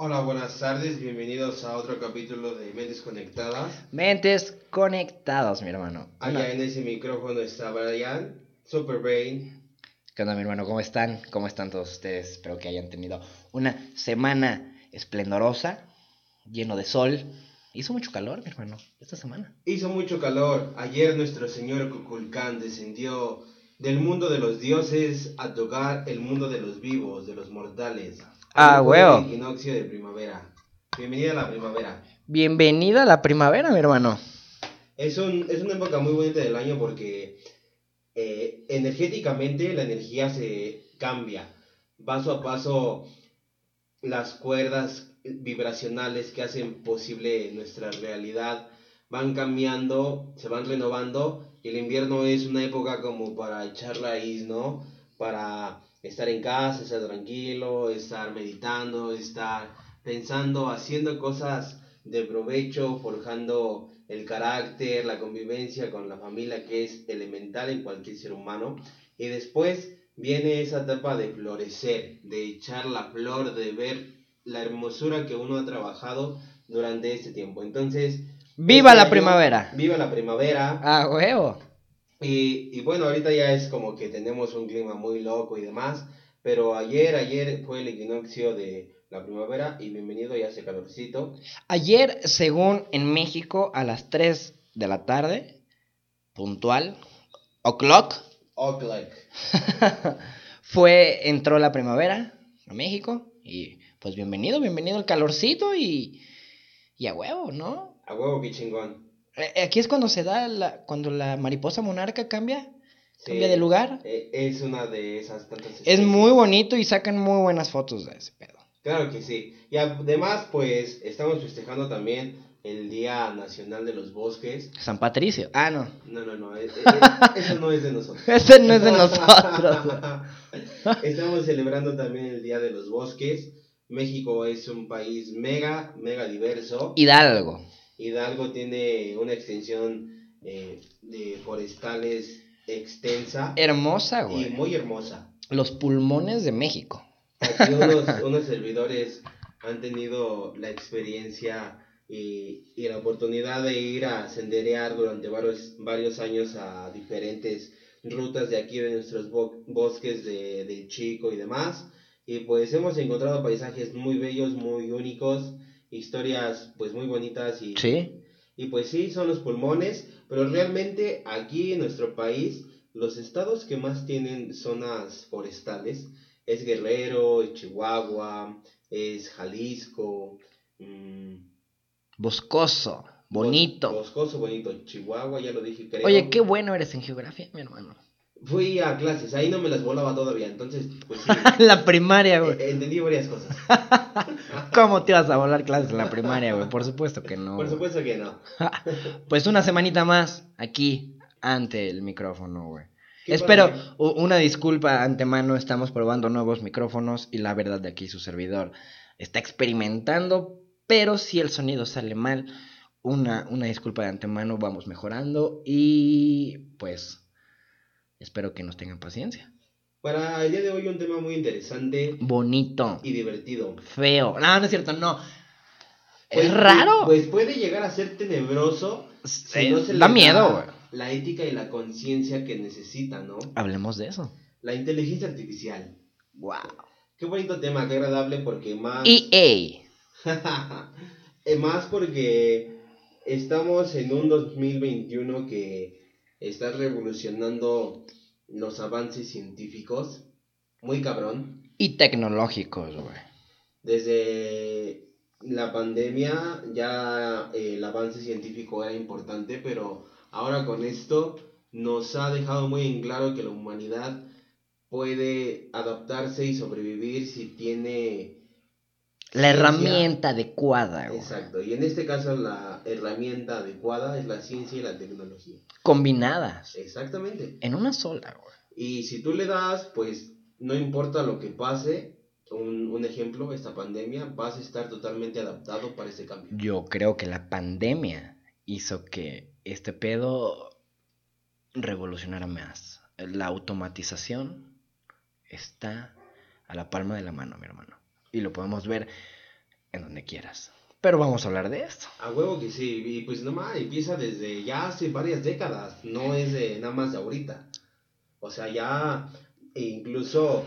Hola, buenas tardes, bienvenidos a otro capítulo de Mentes Conectadas. Mentes conectadas, mi hermano. Allá en ese micrófono está Brian, Super Brain. ¿Qué onda, mi hermano? ¿Cómo están? ¿Cómo están todos ustedes? Espero que hayan tenido una semana esplendorosa, lleno de sol. Hizo mucho calor, mi hermano, esta semana. Hizo mucho calor. Ayer nuestro señor Kukulcán descendió del mundo de los dioses a tocar el mundo de los vivos, de los mortales. Ah, huevo. Equinoccio de primavera. Bienvenida a la primavera. Bienvenida a la primavera, mi hermano. Es, un, es una época muy bonita del año porque eh, energéticamente la energía se cambia. Paso a paso las cuerdas vibracionales que hacen posible nuestra realidad van cambiando, se van renovando y el invierno es una época como para echar raíz, ¿no? Para estar en casa, estar tranquilo, estar meditando, estar pensando, haciendo cosas de provecho, forjando el carácter, la convivencia con la familia que es elemental en cualquier ser humano. Y después viene esa etapa de florecer, de echar la flor, de ver la hermosura que uno ha trabajado durante este tiempo. Entonces... ¡Viva este la año, primavera! ¡Viva la primavera! ¡Ah, huevo! Y, y bueno, ahorita ya es como que tenemos un clima muy loco y demás, pero ayer, ayer fue el equinoccio de la primavera y bienvenido ya hace calorcito. Ayer, según en México, a las 3 de la tarde, puntual, o'clock, Oakland. fue, entró la primavera a México y pues bienvenido, bienvenido al calorcito y, y a huevo, ¿no? A huevo, qué chingón. Eh, Aquí es cuando se da, la, cuando la mariposa monarca cambia, Sí, cambia de lugar. eh, es una de esas tantas Es muy bonito y sacan muy buenas fotos de ese pedo. Claro que sí. Y además, pues, estamos festejando también el Día Nacional de los Bosques. San Patricio. Ah, no. No, no, no, eh, eh, eso no es de nosotros. Ese no es de nosotros. Estamos celebrando también el Día de los Bosques. México es un país mega, mega diverso. Hidalgo. Hidalgo tiene una extensión eh, de forestales extensa Hermosa, y güey. muy hermosa. Los pulmones de México. Aquí unos, unos servidores han tenido la experiencia y, y la oportunidad de ir a senderear durante varios, varios años a diferentes rutas de aquí de nuestros bo- bosques de, de Chico y demás. Y pues hemos encontrado paisajes muy bellos, muy únicos, historias pues muy bonitas y, Sí. y pues sí, son los pulmones, pero realmente aquí en nuestro país, los estados que más tienen zonas forestales es Guerrero, es Chihuahua, es Jalisco, mm, Boscoso. Bonito. Bos- Boscoso, bonito, Chihuahua, ya lo dije, creo. Oye, qué bueno eres en geografía, mi hermano. Fui a clases, ahí no me las volaba todavía, entonces, pues sí, la primaria, güey. eh, entendí varias cosas. ¿Cómo te ibas a volar clases en la primaria, güey? Por supuesto que no. Por supuesto que no. Pues una semanita más aquí ante el micrófono, güey. Espero una disculpa antemano, estamos probando nuevos micrófonos y la verdad de aquí su servidor está experimentando, pero si el sonido sale mal, una, una disculpa de antemano, vamos mejorando y pues espero que nos tengan paciencia. Para el día de hoy un tema muy interesante Bonito, y divertido. feo, no, no es cierto, no. Pues, es raro. Pues puede llegar a ser tenebroso si Eh, no se le da miedo, güey. La ética y la conciencia que necesita, ¿no? Hablemos de eso. La inteligencia artificial. Wow. Qué bonito tema, qué agradable porque más... EA. Eh, más porque estamos en un 2021 que está revolucionando los avances científicos. Muy cabrón. Y tecnológicos, güey. Desde la pandemia ya eh, el avance científico era importante, pero ahora con esto nos ha dejado muy en claro que la humanidad puede adaptarse y sobrevivir si tiene... La herramienta adecuada, güey. Exacto, y en este caso la herramienta adecuada es la ciencia y la tecnología. Combinadas. Exactamente. En una sola, güey. Y si tú le das, pues no importa lo que pase, un, un ejemplo, esta pandemia, vas a estar totalmente adaptado para ese cambio. Yo creo que la pandemia hizo que este pedo revolucionara más. La automatización está a la palma de la mano, mi hermano. Y lo podemos ver en donde quieras. Pero vamos a hablar de esto. A huevo que sí, y pues nomás empieza desde ya hace varias décadas, no es de nada más de ahorita. O sea, ya e incluso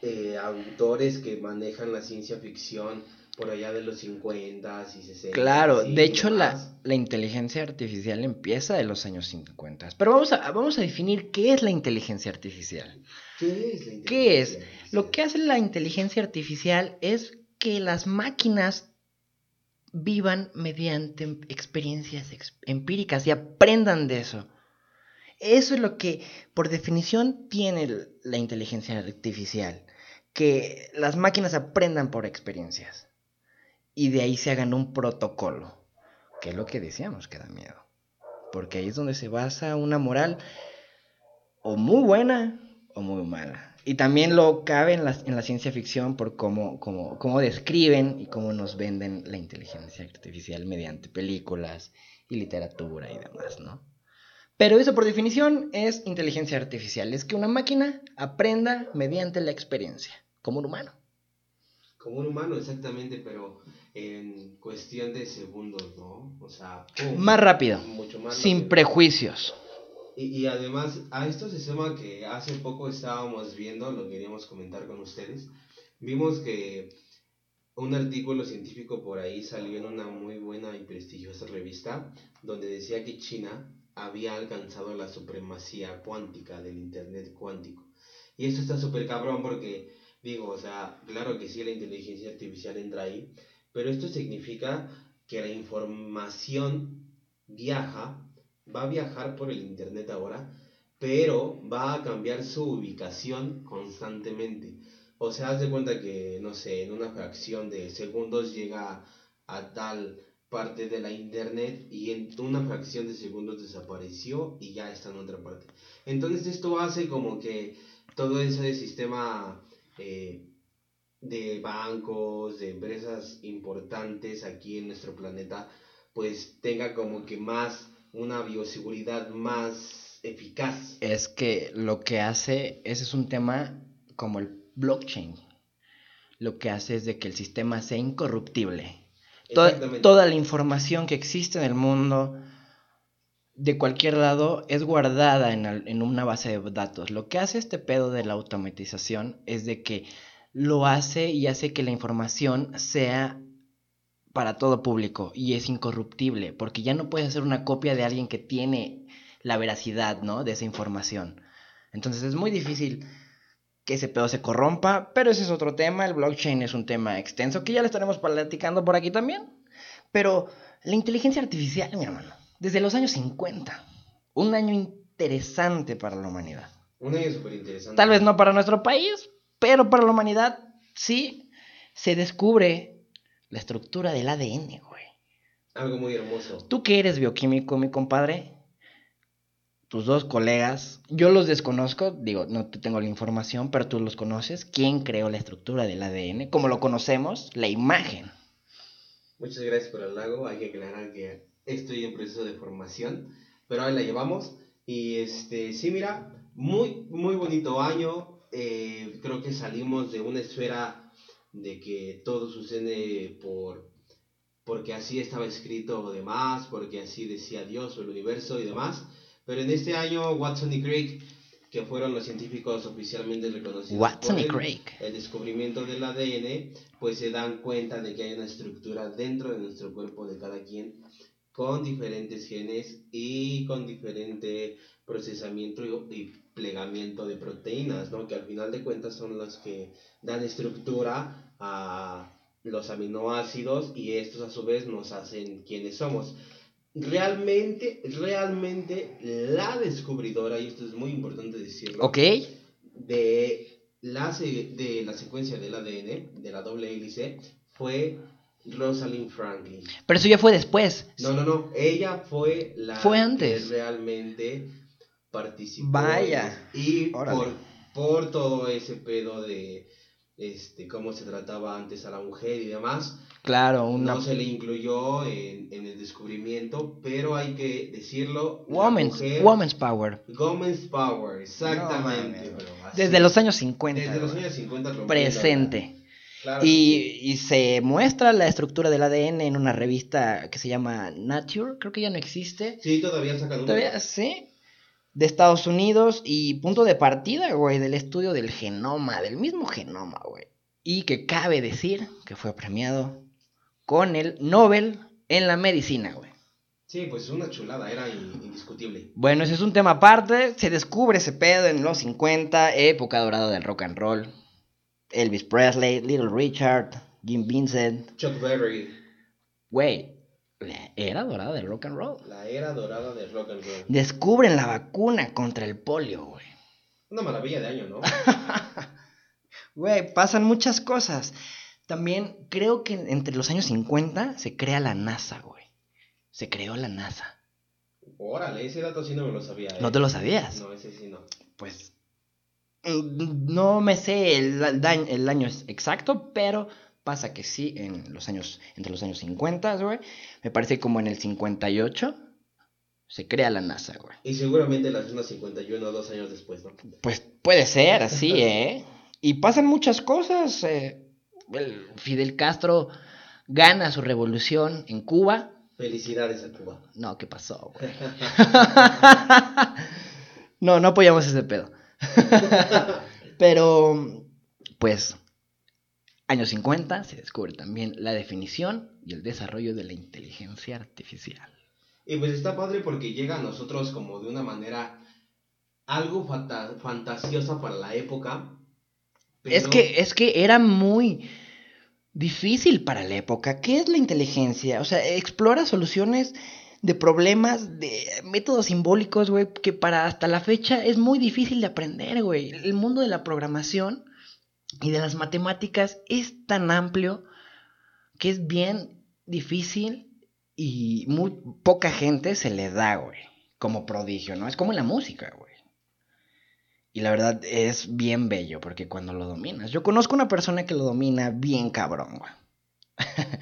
eh, autores que manejan la ciencia ficción por allá de los 50 y 60. Claro, de hecho la, la inteligencia artificial empieza de los años 50. Pero vamos a, vamos a definir qué es la inteligencia artificial. ¿Qué es la ¿Qué es? inteligencia Lo que hace la inteligencia artificial es que las máquinas vivan mediante experiencias ex- empíricas y aprendan de eso. Eso es lo que, por definición, tiene la inteligencia artificial. Que las máquinas aprendan por experiencias. Y de ahí se hagan un protocolo. Que es lo que decíamos que da miedo. Porque ahí es donde se basa una moral o muy buena o muy mala. Y también lo cabe en la, en la ciencia ficción por cómo, cómo, cómo describen y cómo nos venden la inteligencia artificial mediante películas y literatura y demás, ¿no? Pero eso por definición es inteligencia artificial, es que una máquina aprenda mediante la experiencia, como un humano. Como un humano, exactamente, pero en cuestión de segundos, ¿no? O sea, ¡pum! Más rápido, mucho más sin rápido. prejuicios. Y, y además, a esto se suma que hace poco estábamos viendo, lo queríamos comentar con ustedes, vimos que un artículo científico por ahí salió en una muy buena y prestigiosa revista, donde decía que China había alcanzado la supremacía cuántica del Internet cuántico. Y esto está súper cabrón porque, digo, o sea, claro que sí, la inteligencia artificial entra ahí, pero esto significa que la información viaja va a viajar por el internet ahora, pero va a cambiar su ubicación constantemente. O sea, haz de cuenta que, no sé, en una fracción de segundos llega a tal parte de la internet y en una fracción de segundos desapareció y ya está en otra parte. Entonces esto hace como que todo ese sistema eh, de bancos, de empresas importantes aquí en nuestro planeta, pues tenga como que más una bioseguridad más eficaz. Es que lo que hace, ese es un tema como el blockchain. Lo que hace es de que el sistema sea incorruptible. Toda, toda la información que existe en el mundo, de cualquier lado, es guardada en, en una base de datos. Lo que hace este pedo de la automatización es de que lo hace y hace que la información sea para todo público y es incorruptible, porque ya no puedes hacer una copia de alguien que tiene la veracidad, ¿no? De esa información. Entonces es muy difícil que ese pedo se corrompa, pero ese es otro tema, el blockchain es un tema extenso que ya le estaremos platicando por aquí también. Pero la inteligencia artificial, mi hermano, desde los años 50, un año interesante para la humanidad. Un año súper interesante. Tal vez no para nuestro país, pero para la humanidad sí se descubre la estructura del ADN, güey. Algo muy hermoso. Tú que eres bioquímico, mi compadre, tus dos colegas, yo los desconozco, digo, no te tengo la información, pero tú los conoces. ¿Quién creó la estructura del ADN? Como lo conocemos, la imagen. Muchas gracias por el halago. Hay que aclarar que estoy en proceso de formación, pero ahí la llevamos. Y este, sí, mira, muy, muy bonito año. Eh, creo que salimos de una esfera de que todo sucede por porque así estaba escrito o demás, porque así decía Dios o el universo y demás. Pero en este año, Watson y Crick, que fueron los científicos oficialmente reconocidos Watson por y el- Crick. el descubrimiento del ADN, pues se dan cuenta de que hay una estructura dentro de nuestro cuerpo de cada quien con diferentes genes y con diferente procesamiento y, y plegamiento de proteínas, ¿no? Que al final de cuentas son las que dan estructura a los aminoácidos y estos a su vez nos hacen quienes somos. Realmente, realmente la descubridora, y esto es muy importante decirlo, de la, de la secuencia del ADN, de la doble hélice, fue Rosalind Franklin. Pero eso ya fue después. No, no, no, ella fue la Fue antes. que realmente participó. Vaya. Y por, por todo ese pedo de este cómo se trataba antes a la mujer y demás, Claro, una... no se le incluyó en, en el descubrimiento, pero hay que decirlo. mujer- woman's Power. Woman's Power, exactamente. No bro. Desde los años 50. Desde los años 50 rompiendo Presente. Claro. Y, y se muestra la estructura del ADN en una revista que se llama Nature, creo que ya no existe. Sí, todavía sacan uno. Todavía sí. De Estados Unidos y punto de partida, güey, del estudio del genoma, del mismo genoma, güey. Y que cabe decir que fue premiado con el Nobel en la medicina, güey. Sí, pues es una chulada, era in- indiscutible. Bueno, ese es un tema aparte. Se descubre ese pedo en los 50, época dorada del rock and roll. Elvis Presley, Little Richard, Jim Vincent. Chuck Berry, Güey, la era dorada del rock and roll. la era dorada del rock and roll. Descubren la vacuna contra el polio, güey. Una maravilla de año, ¿no? Güey, pasan muchas cosas. También creo que entre los años 50 se crea la NASA, güey. Se creó la NASA. Órale, ese dato sí no me lo sabía. ¿eh? ¿No te lo sabías? No, ese sí no. Pues no me sé el, año exacto, pero pasa que sí, en los años, entre los años 50, güey. Me parece como en el 58 se crea la NASA, güey. Y seguramente la zona 51 dos años después, ¿no? Pues puede ser, así, ¿eh? Y pasan muchas cosas. eh, el Fidel Castro gana su revolución en Cuba. Felicidades a Cuba. No, ¿qué pasó, güey? no, no apoyamos ese pedo. Pero, pues, años 50 se descubre también la definición y el desarrollo de la inteligencia artificial. Y pues está padre porque llega a nosotros como de una manera algo fanta- fantasiosa para la época. Es que, es que era muy difícil para la época. ¿Qué es la inteligencia? O sea, explora soluciones de problemas, de métodos simbólicos, güey, que para hasta la fecha es muy difícil de aprender, güey. El mundo de la programación y de las matemáticas es tan amplio que es bien difícil y muy poca gente se le da, güey, como prodigio, ¿no? Es como en la música, güey. Y la verdad es bien bello, porque cuando lo dominas. Yo conozco una persona que lo domina bien cabrón, güey.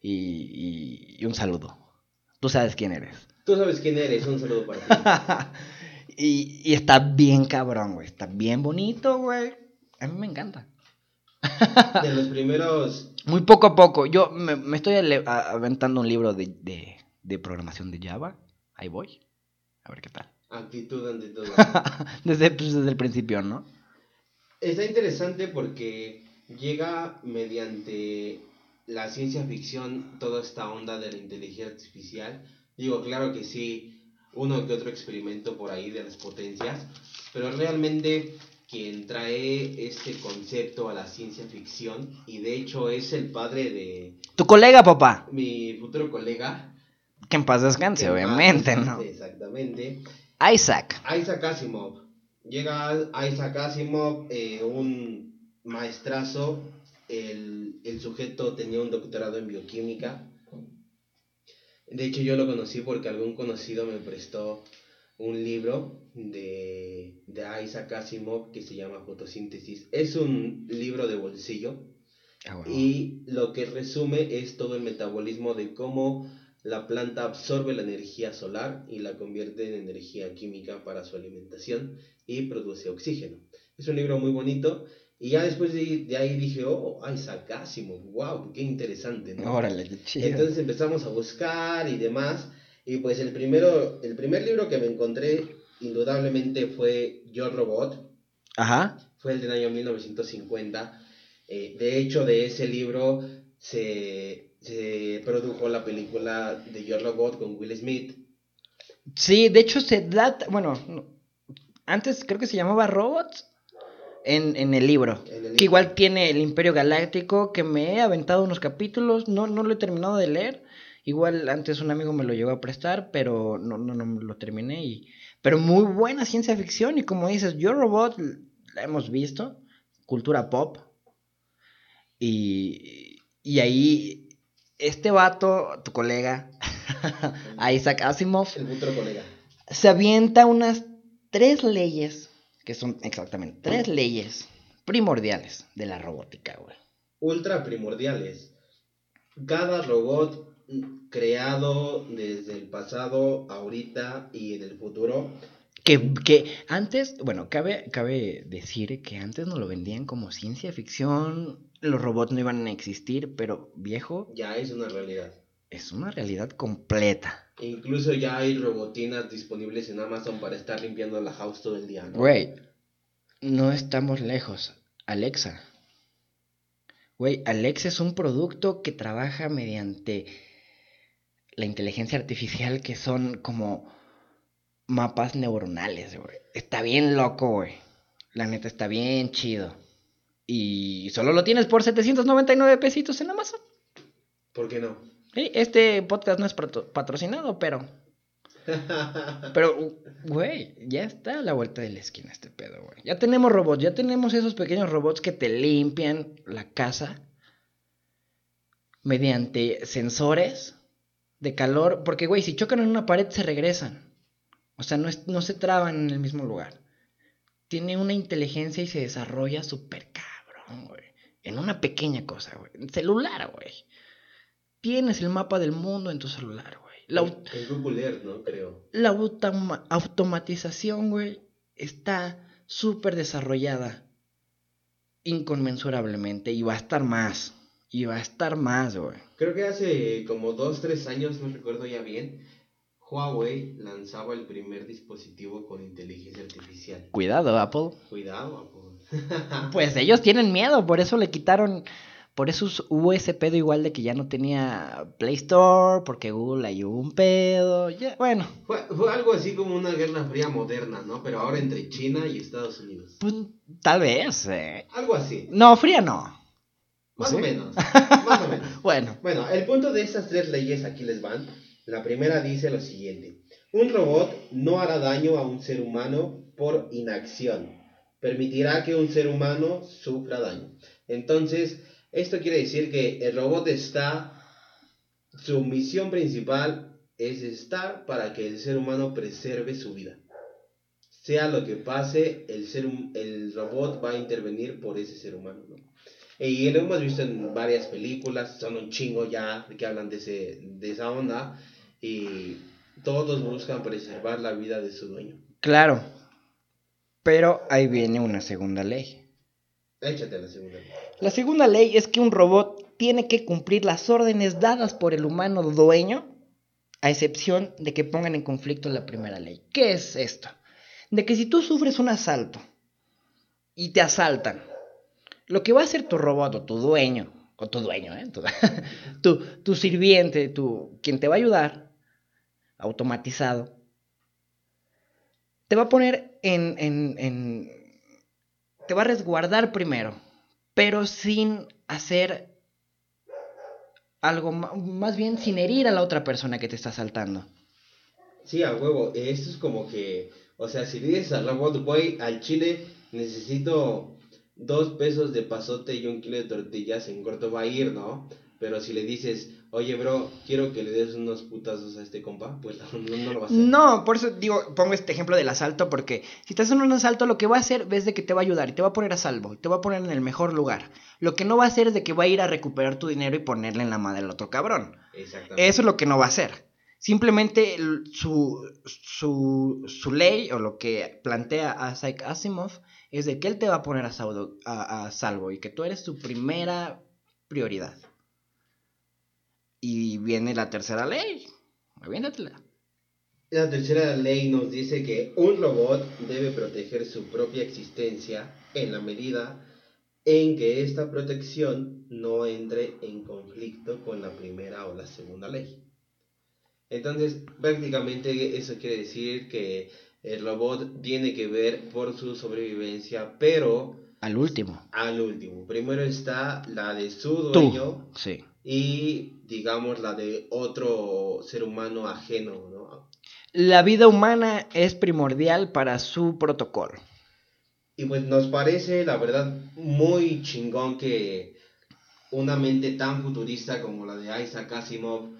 y, y- y un saludo. Tú sabes quién eres. Tú sabes quién eres, un saludo para ti. y, y está bien cabrón, güey. Está bien bonito, güey. A mí me encanta. De los primeros. Muy poco a poco. Yo me, me estoy aventando un libro de, de, de programación de Java. Ahí voy. A ver qué tal. Actitud ante todo. Desde, pues, desde el principio, ¿no? Está interesante porque llega mediante la ciencia ficción toda esta onda de la inteligencia artificial. Digo, claro que sí, uno que otro experimento por ahí de las potencias, pero realmente quien trae este concepto a la ciencia ficción, y de hecho es el padre de Tu colega, papá. mi futuro colega. Que en paz descanse, que obviamente, más- ¿no? Exactamente. Isaac. Isaac Asimov. Llega Isaac Asimov, eh, un maestrazo. El, el sujeto tenía un doctorado en bioquímica. De hecho, yo lo conocí porque algún conocido me prestó un libro de, de Isaac Asimov que se llama Fotosíntesis. Es un libro de bolsillo Ah, y lo que resume es todo el metabolismo de cómo la planta absorbe la energía solar y la convierte en energía química para su alimentación y produce oxígeno. Es un libro muy bonito y ya después de, de ahí dije, oh, Isaac Asimov, wow, qué interesante, ¿no? Órale, qué chido. Entonces empezamos a buscar y demás. Y pues el primero, el primer libro que me encontré indudablemente fue Yo Robot, Ajá. fue el del año 1950. Eh, de hecho, de ese libro se, se produjo la película de Yo Robot con Will Smith. Sí, de hecho se da, bueno, no, antes creo que se llamaba Robots en, en el libro. El Que igual tiene el Imperio Galáctico, que me he aventado unos capítulos, no, no lo he terminado de leer. Igual antes un amigo me lo llegó a prestar, pero no, no, no lo terminé. Y... Pero muy buena ciencia ficción y como dices, Yo Robot la hemos visto, cultura pop. Y, y ahí este vato, tu colega, Isaac Asimov, El colega. se avienta unas tres leyes, que son exactamente tres leyes primordiales de la robótica, güey. Ultra primordiales. Cada robot creado desde el pasado, ahorita y en el futuro Que, que antes, bueno, cabe, cabe decir que antes nos lo vendían como ciencia ficción, los robots no iban a existir, pero viejo, Ya es una realidad. es una realidad completa. Incluso ya hay robotinas disponibles en Amazon para estar limpiando la house todo el día, ¿no? Güey, no estamos lejos. Alexa. Güey, Alexa es un producto que trabaja mediante la inteligencia artificial que son como mapas neuronales, güey. Está bien loco, güey. La neta está bien chido. Y solo lo tienes por 799 pesitos en Amazon. ¿Por qué no? Sí, Este podcast no es patro- patrocinado, pero... Pero, güey, ya está a la vuelta de la esquina este pedo, güey. Ya tenemos robots, ya tenemos esos pequeños robots que te limpian la casa mediante sensores de calor. Porque, güey, si chocan en una pared se regresan. O sea, no, es- no se traban en el mismo lugar. Tiene una inteligencia y se desarrolla súper cabrón, güey. En una pequeña cosa, güey. En celular, güey. Tienes el mapa del mundo en tu celular, güey. La, Google Earth, ¿no? Creo. la automa- automatización, güey, está súper desarrollada inconmensurablemente y va a estar más. Y va a estar más, güey. Creo que hace como dos, tres años, no recuerdo ya bien, Huawei lanzaba el primer dispositivo con inteligencia artificial. Cuidado, Apple. Cuidado, Apple. Pues ellos tienen miedo, por eso le quitaron, por eso hubo ese pedo igual de que ya no tenía Play Store, porque Google hubo un pedo, ya, bueno, Fue, fue algo así como una guerra fría moderna, ¿no? Pero ahora entre China y Estados Unidos. pues, tal vez. eh. Algo así. No, fría no. Más ¿Sí? o menos. Más o menos. Bueno, Bueno, el punto de estas tres leyes aquí les van. La primera dice lo siguiente. Un robot no hará daño a un ser humano por inacción. Permitirá que un ser humano sufra daño. Entonces, esto quiere decir que el robot está... Su misión principal es estar para que el ser humano preserve su vida. Sea lo que pase, el, ser, el robot va a intervenir por ese ser humano. ¿no? Y lo hemos visto en varias películas, son un chingo ya que hablan de, ese, de esa onda. Y todos buscan preservar la vida de su dueño. claro. Pero ahí viene una segunda ley. Échate la segunda. La segunda ley es que un robot tiene que cumplir las órdenes dadas por el humano dueño, a excepción de que pongan en conflicto la primera ley. ¿Qué es esto? De que si tú sufres un asalto y te asaltan, lo que va a hacer tu robot o tu dueño, o tu dueño, ¿eh? tu, sirviente, tu, quien te va a ayudar, automatizado, te va a poner en, en, en te va a resguardar primero, pero sin hacer algo más bien sin herir a la otra persona que te está asaltando. Sí, a huevo. Esto es como que, o sea, si le dices al robot, güey, al chile necesito dos pesos de pasote y un kilo de tortillas, en corto va a ir, ¿no? Pero si le dices, oye, bro, quiero que le des unos putazos a este compa, pues no, no lo va a hacer. No, por eso digo, pongo este ejemplo del asalto, porque si estás en un asalto, lo que va a hacer es de que te va a ayudar y te va a poner a salvo, y te va a poner en el mejor lugar. Lo que no va a hacer es de que va a ir a recuperar tu dinero y ponerle en la madre al otro cabrón. Exactamente. Eso es lo que no va a hacer. Simplemente su, su, su ley o lo que plantea Isaac Asimov es de que él te va a poner a, salvo- a- a salvo y que tú eres su primera prioridad. Y viene la tercera ley. Aviéntatela. La tercera ley nos dice que un robot debe proteger su propia existencia en la medida en que esta protección no entre en conflicto con la primera o la segunda ley. Entonces, prácticamente eso quiere decir que el robot tiene que ver por su sobrevivencia, pero Al último. al último. Primero está la de su Tú. dueño Sí. y, digamos, la de otro ser humano ajeno, ¿no? La vida humana es primordial para su protocolo. Y pues nos parece, la verdad, muy chingón que una mente tan futurista como la de Isaac Asimov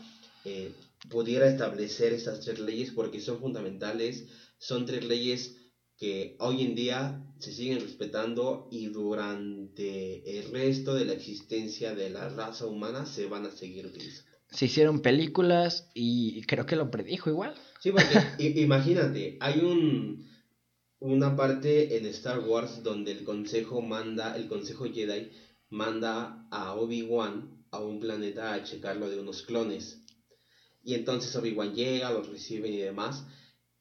eh, pudiera establecer estas tres leyes porque son fundamentales, son tres leyes que hoy en día se siguen respetando y durante el resto de la existencia de la raza humana se van a seguir utilizando. Se hicieron películas y creo que lo predijo igual. Sí, porque imagínate, hay un una parte en Star Wars donde el consejo manda, el consejo Jedi manda a Obi-Wan a un planeta a checarlo de unos clones. Y entonces Obi-Wan llega, los reciben y demás.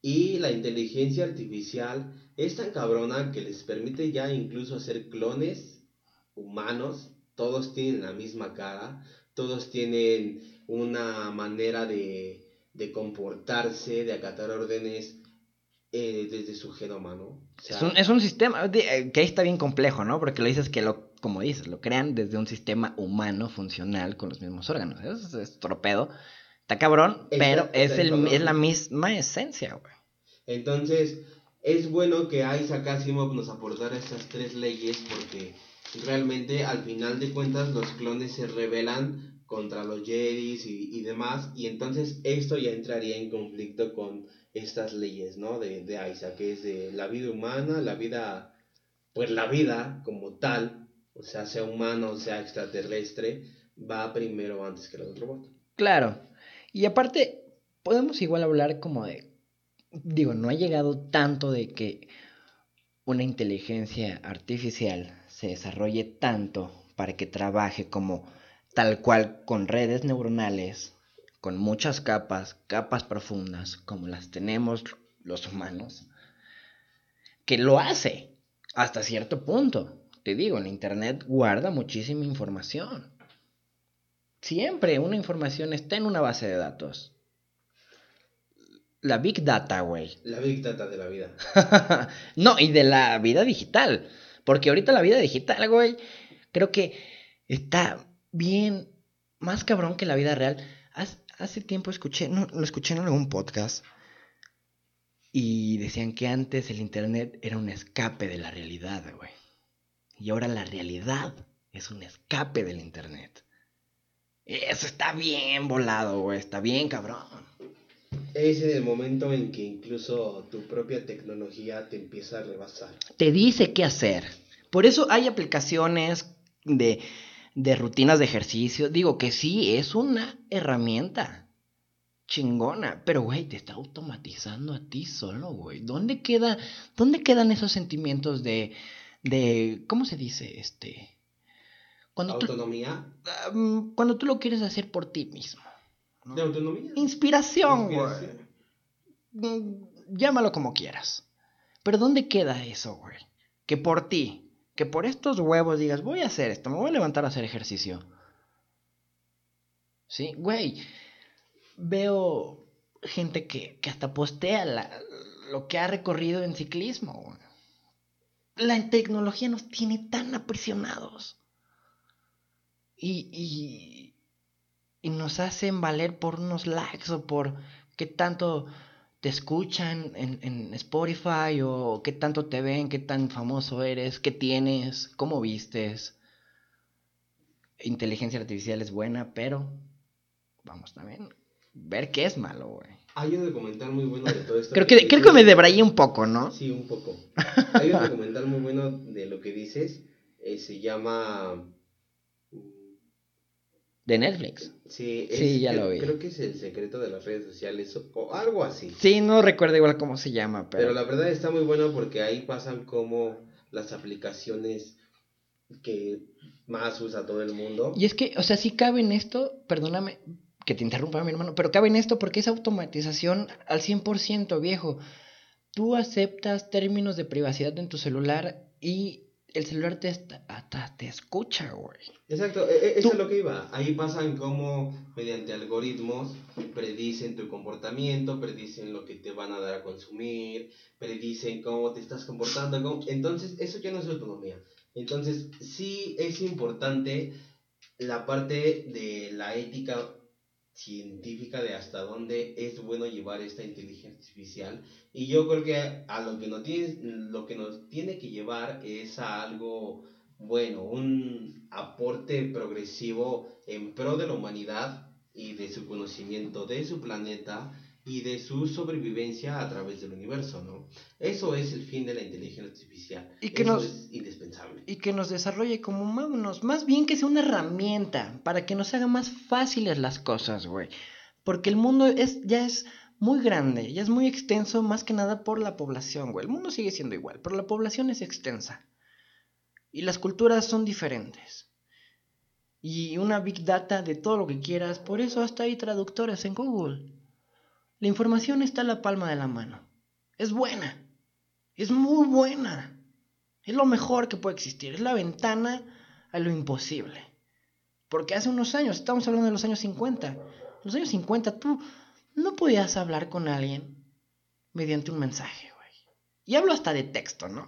Y la inteligencia artificial es tan cabrona que les permite ya incluso hacer clones humanos. Todos tienen la misma cara, todos tienen una manera de, de comportarse, de acatar órdenes eh, desde su genoma, ¿no? es, un, es, un, sistema eh, que ahí está bien complejo, ¿no? Porque lo dices que lo, como dices, lo crean desde un sistema humano funcional con los mismos órganos. Eso es, tropedo. Está cabrón, pero es, el, es la misma esencia, güey. Entonces, es bueno que Isaac Asimov nos aportara estas tres leyes porque realmente al final de cuentas los clones se rebelan contra los Jedis y, y demás y entonces esto ya entraría en conflicto con estas leyes, ¿no? De, de Isaac, que es de la vida humana, la vida, pues la vida como tal, o sea, sea humano, o sea extraterrestre, va primero antes que el otro robot. Claro. Y aparte, podemos igual hablar como de, digo, no ha llegado tanto de que una inteligencia artificial se desarrolle tanto para que trabaje como tal cual con redes neuronales con muchas capas, capas profundas, como las tenemos los humanos, que lo hace hasta cierto punto. Te digo, en Internet guarda muchísima información. Siempre una información está en una base de datos. La Big Data, güey. La Big Data de la vida. no, y de la vida digital. Porque ahorita la vida digital, güey, creo que está bien más cabrón que la vida real hace tiempo escuché, no, lo escuché en algún podcast y decían que antes el internet era un escape de la realidad, güey. Y ahora la realidad es un escape del internet. Eso está bien volado, güey, está bien cabrón. Es en el momento en que incluso tu propia tecnología te empieza a rebasar. Te dice qué hacer. Por eso hay aplicaciones de de rutinas de ejercicio. Digo que sí, es una herramienta chingona, pero güey, te está automatizando a ti solo, güey. ¿Dónde queda, dónde quedan esos sentimientos de, de, ¿cómo se dice? Este, cuando autonomía. Tú, cuando tú lo quieres hacer por ti mismo. De autonomía. Inspiración, güey. Mm, llámalo como quieras. Pero ¿dónde queda eso, güey? Que por ti, que por estos huevos digas, voy a hacer esto, me voy a levantar a hacer ejercicio. ¿Sí? Güey, veo gente que, hasta postea lo que ha recorrido en ciclismo. La tecnología nos tiene tan aprisionados. Y, y, y nos hacen valer por unos likes o por qué tanto te escuchan en, en, Spotify o qué tanto te ven, qué tan famoso eres, qué tienes, cómo vistes. Inteligencia artificial es buena, pero vamos también ver qué es malo, güey. Hay un documental muy bueno de todo esto. creo que, creo que me debrayé un poco, ¿no? Sí, un poco. Hay un documental muy bueno de lo que dices. Eh, se llama de Netflix. Sí, sí ya lo vi. Creo que es el secreto de las redes sociales o algo así. Sí, no recuerdo igual cómo se llama, pero... Pero la verdad está muy bueno porque ahí pasan como las aplicaciones que más usa todo el mundo. Y es que, o sea, sí cabe en esto, perdóname que te interrumpa mi hermano, pero cabe en esto porque es automatización al 100% viejo. Tú aceptas términos de privacidad en tu celular y el celular te, hasta te escucha, güey. Exacto, e, e, eso es lo que iba. Ahí pasan como mediante algoritmos predicen tu comportamiento, predicen lo que te van a dar a consumir, predicen cómo te estás comportando. Entonces, eso ya no es autonomía. Entonces, sí es importante la parte de la ética científica de hasta dónde es bueno llevar esta inteligencia artificial. Y yo creo que a lo que nos tiene, lo que nos tiene que llevar es a algo bueno, un aporte progresivo en pro de la humanidad y de su conocimiento de su planeta y de su sobrevivencia a través del universo, ¿no? Eso es el fin de la inteligencia artificial. Y que Eso nos, es indispensable. Y que nos desarrolle como humanos, más bien que sea una herramienta para que nos haga más fáciles las cosas, güey. Porque el mundo es ya es muy grande, ya es muy extenso más que nada por la población, güey. El mundo sigue siendo igual, pero la población es extensa. Y las culturas son diferentes. Y una big data de todo lo que quieras, por eso hasta hay traductores en Google. La información está a la palma de la mano. Es buena. Es muy buena. Es lo mejor que puede existir. Es la ventana a lo imposible. Porque hace unos años, estamos hablando de los años 50. En los años 50 tú no podías hablar con alguien mediante un mensaje, güey. Y hablo hasta de texto, ¿no?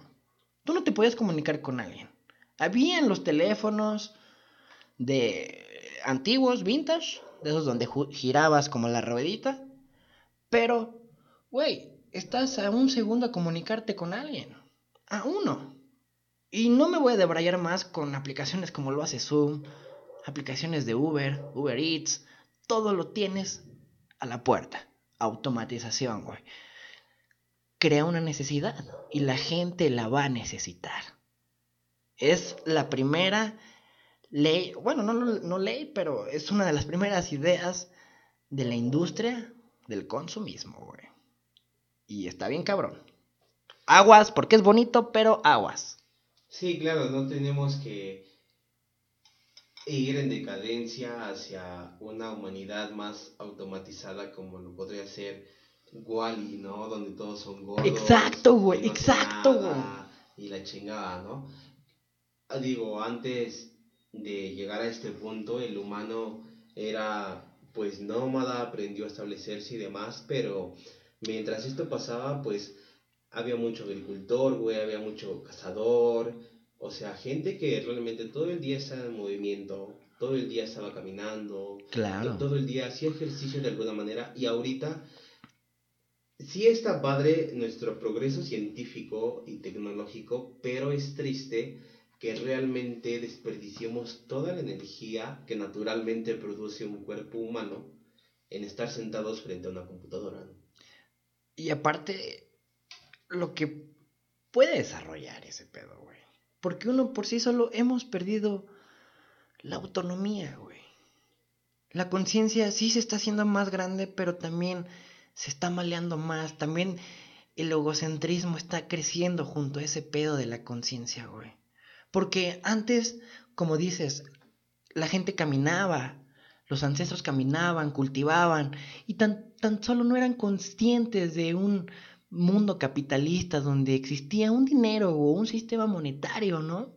Tú no te podías comunicar con alguien. Habían los teléfonos de antiguos, vintage, de esos donde girabas como la ruedita. Pero, güey, estás a un segundo a comunicarte con alguien. A uno. Y no me voy a debrayar más con aplicaciones como lo hace Zoom, aplicaciones de Uber, Uber Eats. Todo lo tienes a la puerta. Automatización, güey. Crea una necesidad y la gente la va a necesitar. Es la primera ley, bueno, no, no ley, pero es una de las primeras ideas de la industria del consumismo, güey. Y está bien cabrón. Aguas, porque es bonito, pero aguas. Sí, claro, no tenemos que ir en decadencia hacia una humanidad más automatizada como lo podría ser Wally, ¿no? Donde todos son gordos. Exacto, güey, exacto, güey. Y la chingada, ¿no? Ah, digo, antes de llegar a este punto, el humano era pues nómada, aprendió a establecerse y demás, pero mientras esto pasaba, pues había mucho agricultor, güey, había mucho cazador, o sea, gente que realmente todo el día estaba en movimiento, todo el día estaba caminando, claro. todo el día hacía ejercicio de alguna manera y ahorita sí está padre nuestro progreso científico y tecnológico, pero es triste que realmente desperdiciemos toda la energía que naturalmente produce un cuerpo humano en estar sentados frente a una computadora. Y aparte, lo que puede desarrollar ese pedo, güey. Porque uno por sí solo hemos perdido la autonomía, güey. La conciencia sí se está haciendo más grande, pero también se está maleando más. También el egocentrismo está creciendo junto a ese pedo de la conciencia, güey. Porque antes, como dices, la gente caminaba, los ancestros caminaban, cultivaban, y tan, tan solo no eran conscientes de un mundo capitalista donde existía un dinero o un sistema monetario, ¿no?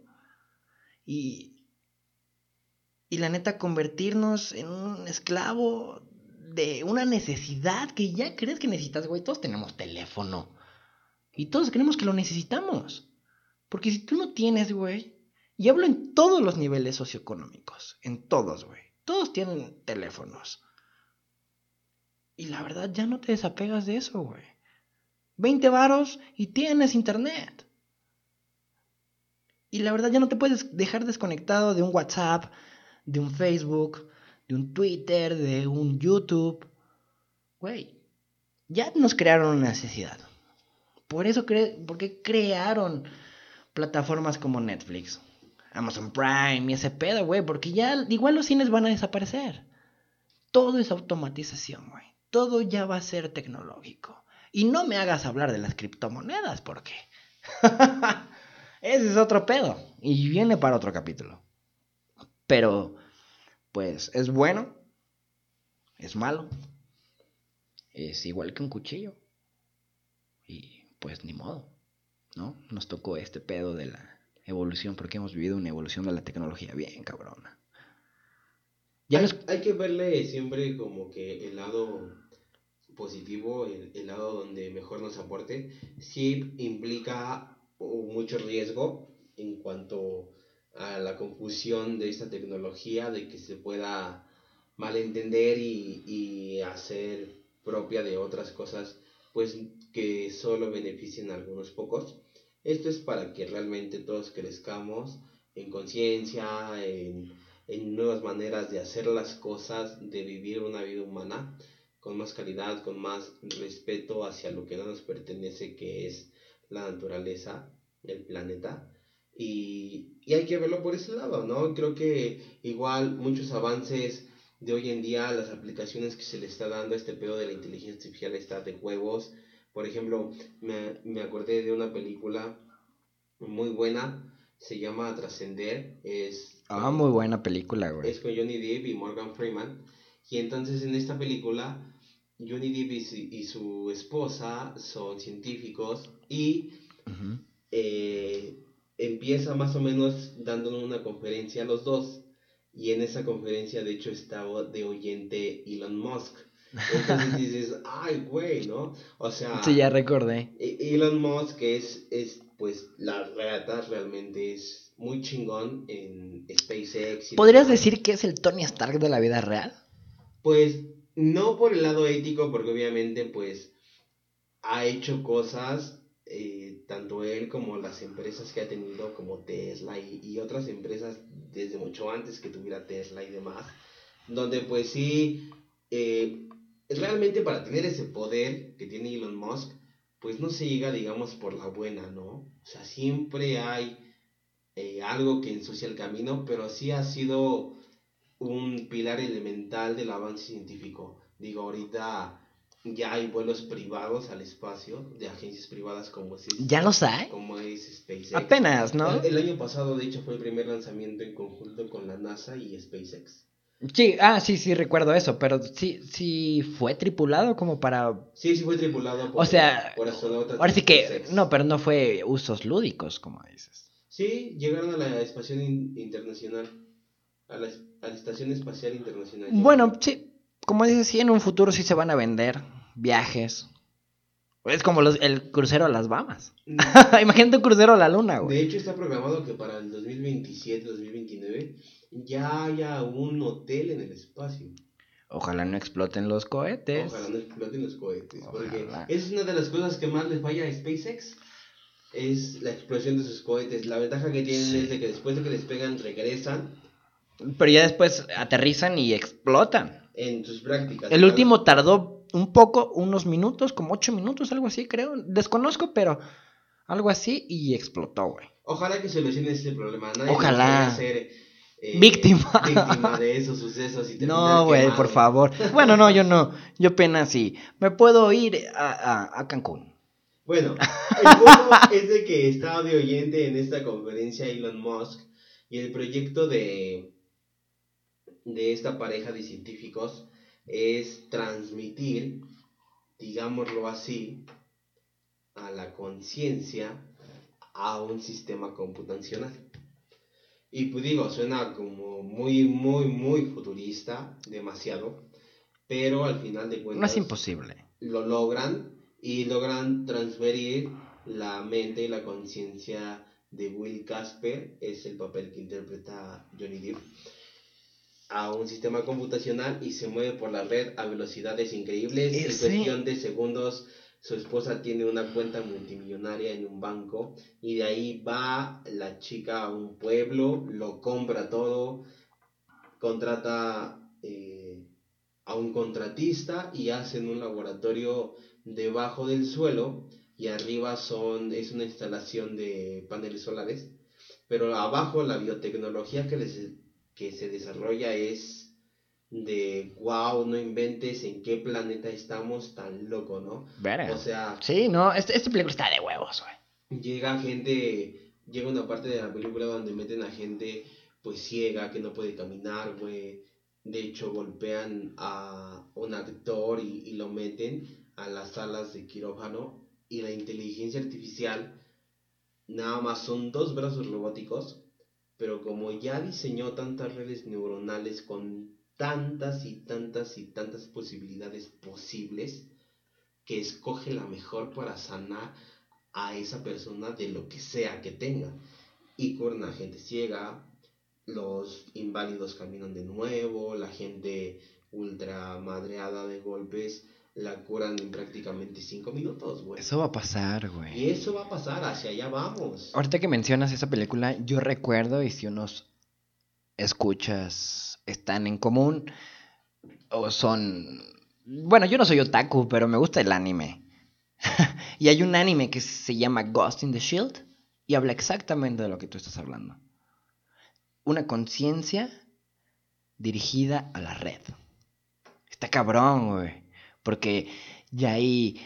Y, y la neta, convertirnos en un esclavo de una necesidad que ya crees que necesitas, güey. Todos tenemos teléfono. Y todos creemos que lo necesitamos. Porque si tú no tienes, güey, y hablo en todos los niveles socioeconómicos, en todos, güey. Todos tienen teléfonos. Y la verdad ya no te desapegas de eso, güey. 20 varos y tienes internet. Y la verdad ya no te puedes dejar desconectado de un WhatsApp, de un Facebook, de un Twitter, de un YouTube. Güey, ya nos crearon una necesidad. Por eso, cre porque crearon plataformas como Netflix, Amazon Prime y ese pedo, güey, porque ya igual los cines van a desaparecer. Todo es automatización, güey. Todo ya va a ser tecnológico. Y no me hagas hablar de las criptomonedas, porque ese es otro pedo. Y viene para otro capítulo. Pero, pues, es bueno, es malo, es igual que un cuchillo. Y pues ni modo, ¿no? Nos tocó este pedo de la evolución porque hemos vivido una evolución de la tecnología bien cabrona. Ya hay, hay que verle siempre como que el lado positivo, el, lado donde mejor nos aporte, sí implica mucho riesgo en cuanto a la confusión de esta tecnología, de que se pueda malentender y, y hacer propia de otras cosas, pues que solo beneficien a algunos pocos. Esto es para que realmente todos crezcamos en conciencia, en, en nuevas maneras de hacer las cosas, de vivir una vida humana con más calidad, con más respeto hacia lo que no nos pertenece, que es la naturaleza, el planeta. Y, y hay que verlo por ese lado, ¿no? Creo que igual muchos avances de hoy en día, las aplicaciones que se le está dando a este pedo de la inteligencia artificial está de huevos. Por ejemplo, me, me acordé de una película muy buena, se llama Trascender, es... Ah, muy buena película, güey. Es con Johnny Depp y Morgan Freeman. Y entonces en esta película, Johnny Depp y su, y su esposa son científicos y eh, empieza más o menos dándonos una conferencia a los dos. Y en esa conferencia, de hecho, estaba de oyente Elon Musk. Entonces dices, ay, güey, ¿no? O sea, Sí, ya recordé. E- Elon Musk es, es, pues, la verdad realmente es muy chingón en SpaceX. ¿Podrías decir que es el Tony Stark de la vida real? Pues no por el lado ético, porque obviamente pues ha hecho cosas, eh, tanto él como las empresas que ha tenido, como Tesla y, y otras empresas desde mucho antes que tuviera Tesla y demás, donde pues sí, eh, realmente para tener ese poder que tiene Elon Musk, pues no se llega, digamos, por la buena, ¿no? O sea, siempre hay eh, algo que ensucia el camino, pero sí ha sido un pilar elemental del avance científico. Digo, ahorita ya hay vuelos privados al espacio de agencias privadas como es, ¿Ya los hay? como es SpaceX. Apenas, ¿no? El, el año pasado, de hecho, fue el primer lanzamiento en conjunto con la NASA y SpaceX. Sí, ah, sí, sí, recuerdo eso, pero sí, sí fue tripulado como para... Sí, sí fue tripulado por, O sea, por. Ahora sí que, no, pero no fue usos lúdicos, como dices. Sí, llegaron a la estación in- internacional, a la, a la estación espacial internacional. Bueno, sí, como dices, sí, en un futuro sí se van a vender viajes. Es como los- el crucero a las Bahamas. Mm, Imagínate un crucero a la luna, De güey. hecho, está programado que para el 2027-2029 ya haya un hotel en el espacio. Ojalá no exploten los cohetes. Ojalá no exploten los cohetes. Porque Ojalá. es una de las cosas que más les falla a SpaceX. Es la explosión de sus cohetes. La ventaja que tienen Sí. es de que después de que les pegan, regresan Pero ya después aterrizan y explotan. en sus prácticas. El último tardó un poco, unos minutos, como ocho minutos, algo así, creo. Desconozco, pero algo así y explotó, güey. Ojalá que solucione este problema. Nadie Ojalá. ser eh, Víctima. víctima de esos sucesos y No, güey, por favor. Bueno, no, yo no. Yo apenas sí. Me puedo ir a, a, a Cancún. Bueno, el punto es de que estaba de oyente en esta conferencia Elon Musk y el proyecto de, de esta pareja de científicos es transmitir, digámoslo así, a la conciencia a un sistema computacional. Y pues digo, suena como muy, muy, muy futurista, demasiado, pero al final de No cuentas es imposible. lo logran y logran transferir la mente y la conciencia de Will Casper, es el papel que interpreta Johnny Depp, a un sistema computacional y se mueve por la red a velocidades increíbles. En Ese- cuestión de segundos, su esposa tiene una cuenta multimillonaria en un banco y de ahí va la chica a un pueblo, lo compra todo, contrata eh, a un contratista y hacen un laboratorio debajo del suelo y arriba son es una instalación de paneles solares pero abajo la biotecnología que les que se desarrolla es de wow no inventes en qué planeta estamos tan loco no Verga. o sea Sí, no, este, este película está de huevos, güey. llega gente, llega una parte de la película donde meten a gente pues ciega que no puede caminar, güey. De hecho golpean a un actor y, y lo meten a las salas de quirófano y la inteligencia artificial nada más son dos brazos robóticos, pero como ya diseñó tantas redes neuronales con tantas y tantas y tantas posibilidades posibles, que escoge la mejor para sanar a esa persona de lo que sea que tenga. Y con a gente ciega, los inválidos caminan de nuevo, la gente ultra madreada de golpes la curan en prácticamente 5 minutos, güey. Eso va a pasar, güey. Y eso va a pasar, hacia allá vamos. Ahorita que mencionas esa película, yo recuerdo, y si unos escuchas están en común, o son... Bueno, yo no soy otaku, pero me gusta el anime. y hay un anime que se llama Ghost in the Shield, y habla exactamente de lo que tú estás hablando. Una conciencia dirigida a la red. Está cabrón, güey. Porque ya ahí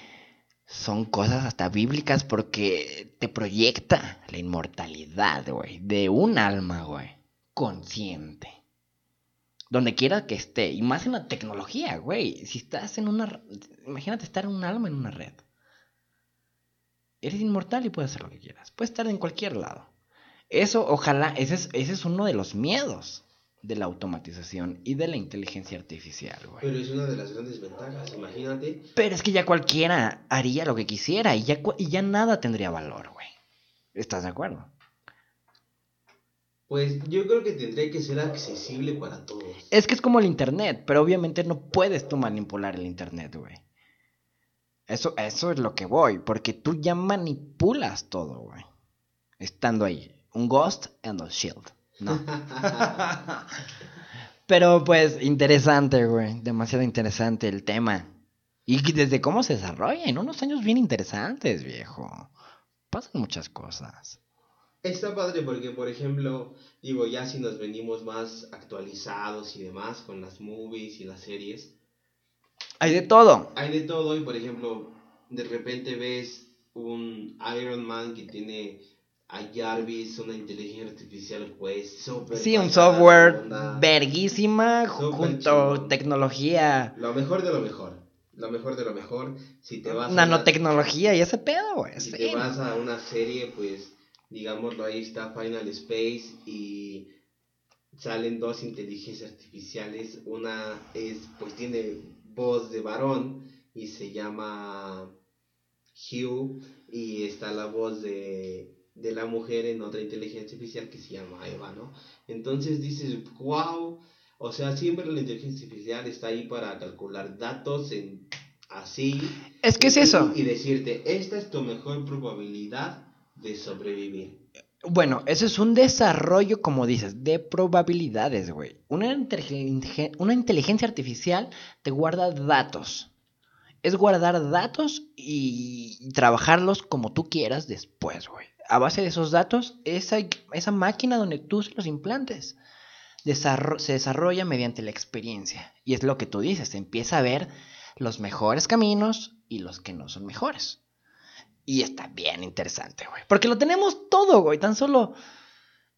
son cosas hasta bíblicas porque te proyecta la inmortalidad, güey, de un alma, güey, consciente. Donde quiera que esté, y más en la tecnología, güey. Si estás en una... Imagínate estar en un alma en una red. Eres inmortal y puedes hacer lo que quieras. Puedes estar en cualquier lado. Eso, ojalá, ese es, ese es uno de los miedos de la automatización y de la inteligencia artificial, güey. Pero es una de las grandes ventajas, imagínate. Pero es que ya cualquiera haría lo que quisiera y ya, y ya nada tendría valor, güey. ¿Estás de acuerdo? Pues yo creo que tendría que ser accesible para todos. Es que es como el Internet, pero obviamente no puedes tú manipular el Internet, güey. Eso, eso es lo que voy, porque tú ya manipulas todo, güey. Estando ahí. Un Ghost and a Shield. No. Pero pues interesante, güey. Demasiado interesante el tema. Y desde cómo se desarrolla en unos años bien interesantes, viejo. Pasan muchas cosas. Está padre porque, por ejemplo, digo, ya si nos venimos más actualizados y demás con las movies y las series. Hay de todo. Hay de todo y, por ejemplo, de repente ves un Iron Man que tiene a Jarvis, una inteligencia artificial, pues, súper. Sí, un software verguísima junto a tecnología. Lo mejor de lo mejor. Lo mejor de lo mejor. Si te vas Nanotecnología y ese pedo, güey. Si te vas a una serie, pues, digámoslo, ahí está Final Space y salen dos inteligencias artificiales. Una es, pues, tiene voz de varón y se llama Hugh y está la voz de de la mujer en otra inteligencia artificial que se llama Eva, ¿no? Entonces dices, wow, o sea, siempre la inteligencia artificial está ahí para calcular datos en así. Es que es eso. Y decirte, esta es tu mejor probabilidad de sobrevivir. Bueno, eso es un desarrollo, como dices, de probabilidades, güey. Una, una inteligencia artificial te guarda datos. Es guardar datos y trabajarlos como tú quieras después, güey a base de esos datos, esa, esa máquina donde tú los implantes se desarrolla mediante la experiencia. Y es lo que tú dices, se empieza a ver los mejores caminos y los que no son mejores. Y está bien interesante, güey. Porque lo tenemos todo, güey. Tan solo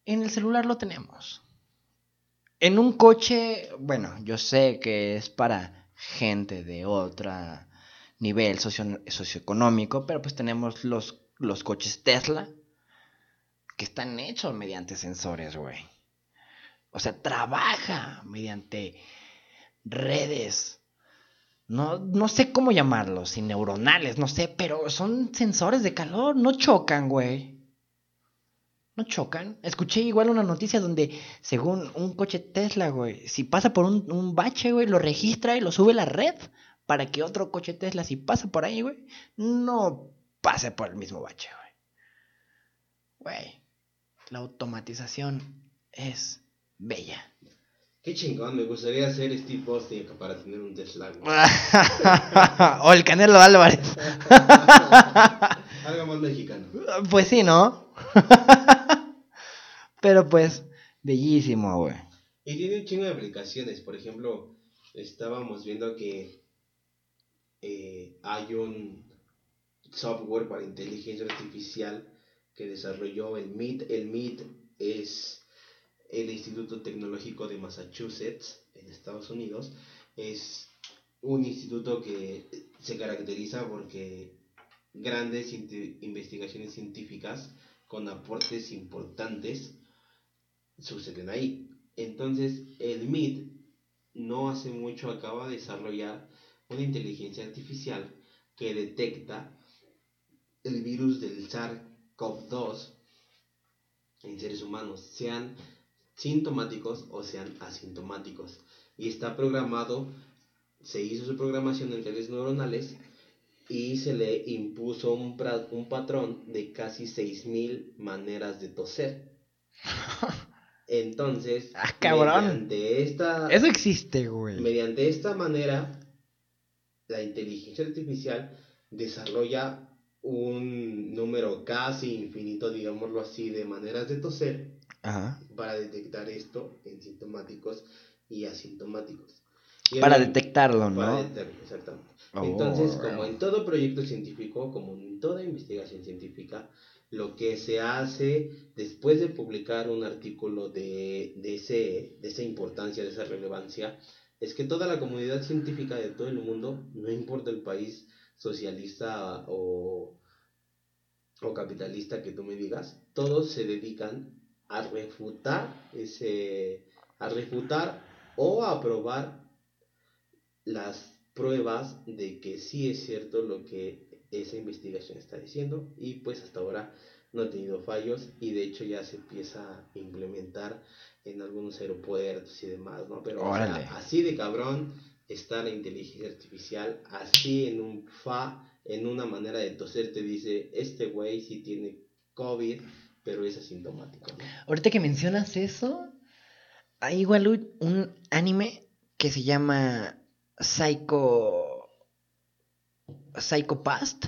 en el celular lo tenemos. En un coche, bueno, yo sé que es para gente de otro nivel socioeconómico, pero pues tenemos los, los coches Tesla, que están hechos mediante sensores, güey. O sea, trabaja mediante redes. No, no sé cómo llamarlos, sin neuronales, no sé, pero son sensores de calor, no chocan, güey. No chocan. Escuché igual una noticia donde, según un coche Tesla, güey, si pasa por un, un bache, güey, lo registra y lo sube a la red para que otro coche Tesla, si pasa por ahí, güey, no pase por el mismo bache, güey. Güey, la automatización es bella. Qué chingón, me gustaría ser Steve Austin para tener un Tesla. o el Canelo Álvarez. Algo más mexicano. Pues sí, ¿no? Pero pues, bellísimo, güey. Y tiene un chingo de aplicaciones. Por ejemplo, estábamos viendo que eh, hay un software para inteligencia artificial que desarrolló el MIT. El MIT es el Instituto Tecnológico de Massachusetts, en Estados Unidos. Es un instituto que se caracteriza porque grandes investigaciones científicas con aportes importantes suceden ahí. Entonces, el MIT no hace mucho acaba de desarrollar una inteligencia artificial que detecta el virus del SARS COV2 en seres humanos, sean sintomáticos o sean asintomáticos. Y está programado, se hizo su programación en redes neuronales y se le impuso un, un patrón de casi 6.000 maneras de toser. Entonces, ah, cabrón. mediante esta... Eso existe, güey. Mediante esta manera, la inteligencia artificial desarrolla un número casi infinito, digámoslo así, de maneras de toser para detectar esto en sintomáticos y asintomáticos. para detectarlo, ¿no? Para detectarlo, exactamente. Entonces, como en todo proyecto científico, como en toda investigación científica, lo que se hace después de publicar un artículo de, de, ese, de esa importancia, de esa relevancia, es que toda la comunidad científica de todo el mundo, no importa el país socialista o, o capitalista que tú me digas, todos se dedican a refutar ese, a refutar o a aprobar las pruebas de que sí es cierto lo que esa investigación está diciendo y pues hasta ahora no ha tenido fallos y de hecho ya se empieza a implementar en algunos aeropuertos y demás, ¿no? Pero así de cabrón está la inteligencia artificial, así en un fa, en una manera de toser te dice, este güey sí tiene COVID, pero es asintomático. Ahorita que mencionas eso, hay igual un anime que se llama Psycho. Psycho Past,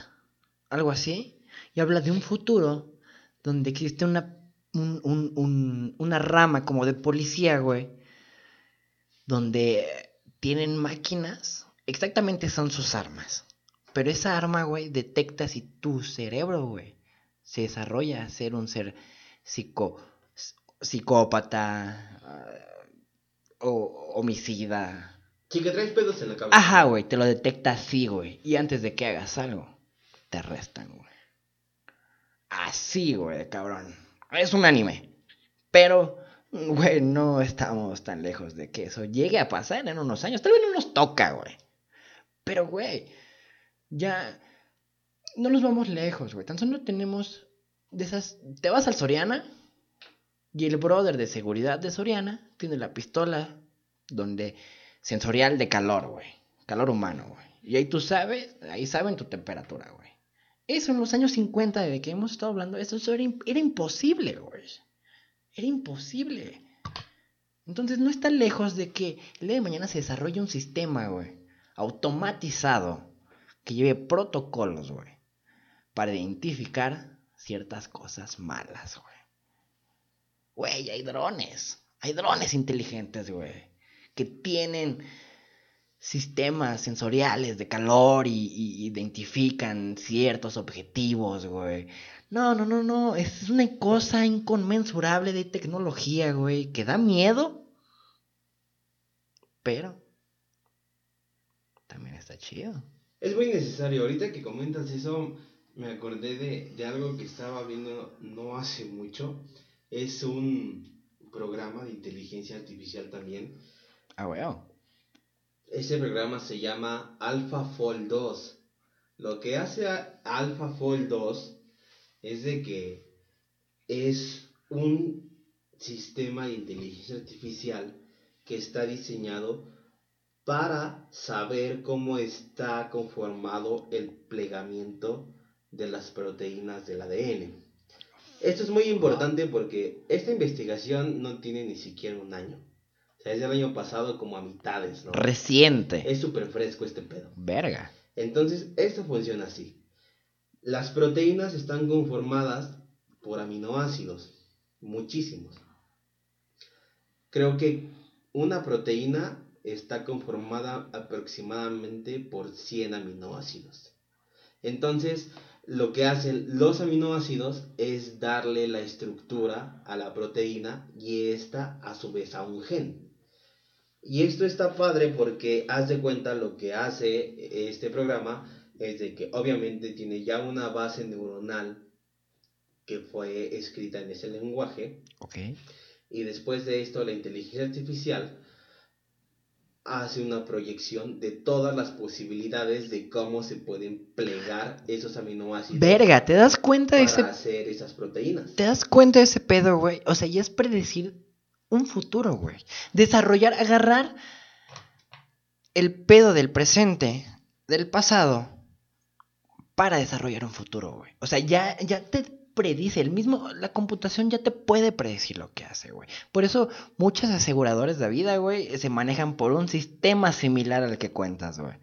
algo así, y habla de un futuro donde existe una, una rama como de policía, güey, donde tienen máquinas, exactamente son sus armas, pero esa arma, güey, detecta si tu cerebro, güey, se desarrolla a ser un ser psico, psicópata ah, o homicida Sí, que traes pedos en la cabeza. Ajá, güey, te lo detecta así, güey. Y antes de que hagas algo, te arrestan, güey. Así, güey, cabrón. Es un anime. Pero, güey, no estamos tan lejos de que eso llegue a pasar en unos años. Tal vez no nos toca, güey. Pero, güey, ya no nos vamos lejos, güey. Tan solo tenemos de esas... Te vas al Soriana y el brother de seguridad de Soriana tiene la pistola donde sensorial de calor, güey. Calor humano, güey. Y ahí tú sabes, ahí saben tu temperatura, güey. Eso en los años 50, de que hemos estado hablando, eso, era, era imposible, güey. Era imposible. Entonces no está lejos de que el día de mañana se desarrolle un sistema, güey, automatizado, que lleve protocolos, güey, para identificar ciertas cosas malas, güey. Güey, hay drones. Hay drones inteligentes, güey que tienen sistemas sensoriales de calor y, identifican ciertos objetivos, güey. No, no, no, no. Es una cosa inconmensurable de tecnología, güey, que da miedo. Pero también está chido. Es muy necesario. Ahorita que comentas eso, me acordé de, de algo que estaba viendo no hace mucho. Es un programa de inteligencia artificial también Ah, bueno. Ese programa se llama AlphaFold 2. Lo que hace AlphaFold 2 es de que es un sistema de inteligencia artificial que está diseñado para saber cómo está conformado el plegamiento de las proteínas del ADN. Esto es muy importante porque esta investigación no tiene ni siquiera un año es del año pasado como a mitades, ¿no? Reciente. Es súper fresco este pedo. Verga. Entonces, esto funciona así. Las proteínas están conformadas por aminoácidos, muchísimos. Creo que una proteína está conformada aproximadamente por 100 aminoácidos. Entonces, lo que hacen los aminoácidos es darle la estructura a la proteína y esta a su vez a un gen. Y esto está padre porque haz de cuenta lo que hace este programa es de que obviamente tiene ya una base neuronal que fue escrita en ese lenguaje. Ok. Y después de esto la inteligencia artificial hace una proyección de todas las posibilidades de cómo se pueden plegar esos aminoácidos. Verga, ¿te das cuenta de ese hacer esas proteínas? ¿Te das cuenta de ese pedo, güey? O sea, ya es predecir un futuro, güey. Desarrollar, agarrar el pedo del presente, del pasado, para desarrollar un futuro, güey. O sea, ya, ya te predice, el mismo, la computación ya te puede predecir lo que hace, güey. Por eso muchos aseguradores de vida, güey, se manejan por un sistema similar al que cuentas, güey.